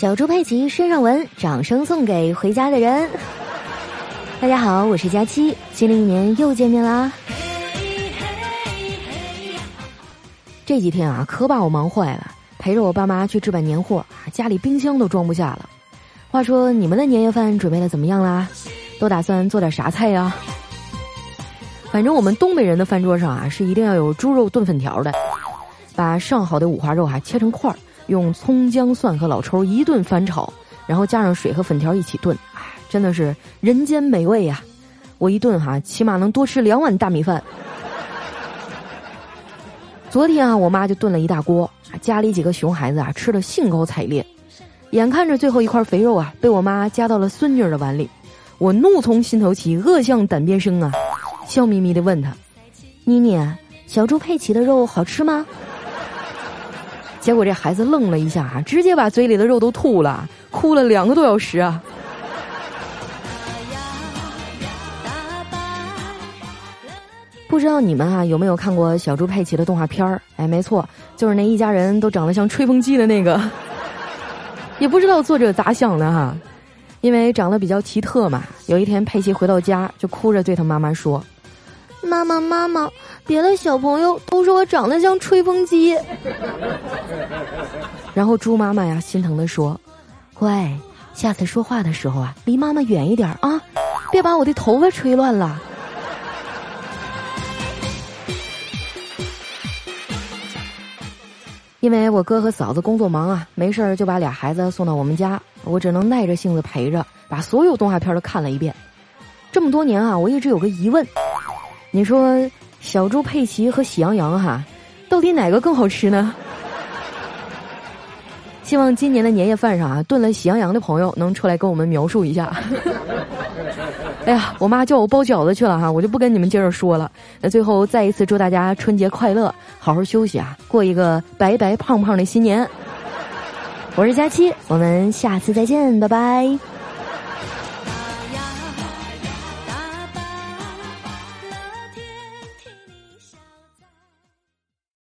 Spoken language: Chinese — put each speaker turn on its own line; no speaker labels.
小猪佩奇身上纹，掌声送给回家的人。大家好，我是佳期，新的一年又见面啦。这几天啊，可把我忙坏了，陪着我爸妈去置办年货，家里冰箱都装不下了。话说，你们的年夜饭准备的怎么样啦？都打算做点啥菜呀？反正我们东北人的饭桌上啊，是一定要有猪肉炖粉条的。把上好的五花肉啊切成块儿，用葱姜蒜和老抽一顿翻炒，然后加上水和粉条一起炖，哎，真的是人间美味呀！我一顿哈，起码能多吃两碗大米饭。昨天啊，我妈就炖了一大锅，家里几个熊孩子啊吃的兴高采烈，眼看着最后一块肥肉啊被我妈夹到了孙女的碗里，我怒从心头起，恶向胆边生啊！笑眯眯的问他：“妮妮，小猪佩奇的肉好吃吗？”结果这孩子愣了一下，直接把嘴里的肉都吐了，哭了两个多小时啊！不知道你们啊有没有看过小猪佩奇的动画片儿？哎，没错，就是那一家人都长得像吹风机的那个。也不知道作者咋想的哈，因为长得比较奇特嘛。有一天佩奇回到家，就哭着对他妈妈说。妈妈，妈妈，别的小朋友都说我长得像吹风机。然后猪妈妈呀，心疼的说：“乖，下次说话的时候啊，离妈妈远一点啊，别把我的头发吹乱了。”因为我哥和嫂子工作忙啊，没事儿就把俩孩子送到我们家，我只能耐着性子陪着，把所有动画片都看了一遍。这么多年啊，我一直有个疑问。你说小猪佩奇和喜羊羊哈，到底哪个更好吃呢？希望今年的年夜饭上啊，炖了喜羊羊的朋友能出来跟我们描述一下。哎呀，我妈叫我包饺子去了哈，我就不跟你们接着说了。那最后再一次祝大家春节快乐，好好休息啊，过一个白白胖胖的新年。我是佳期，我们下次再见，拜拜。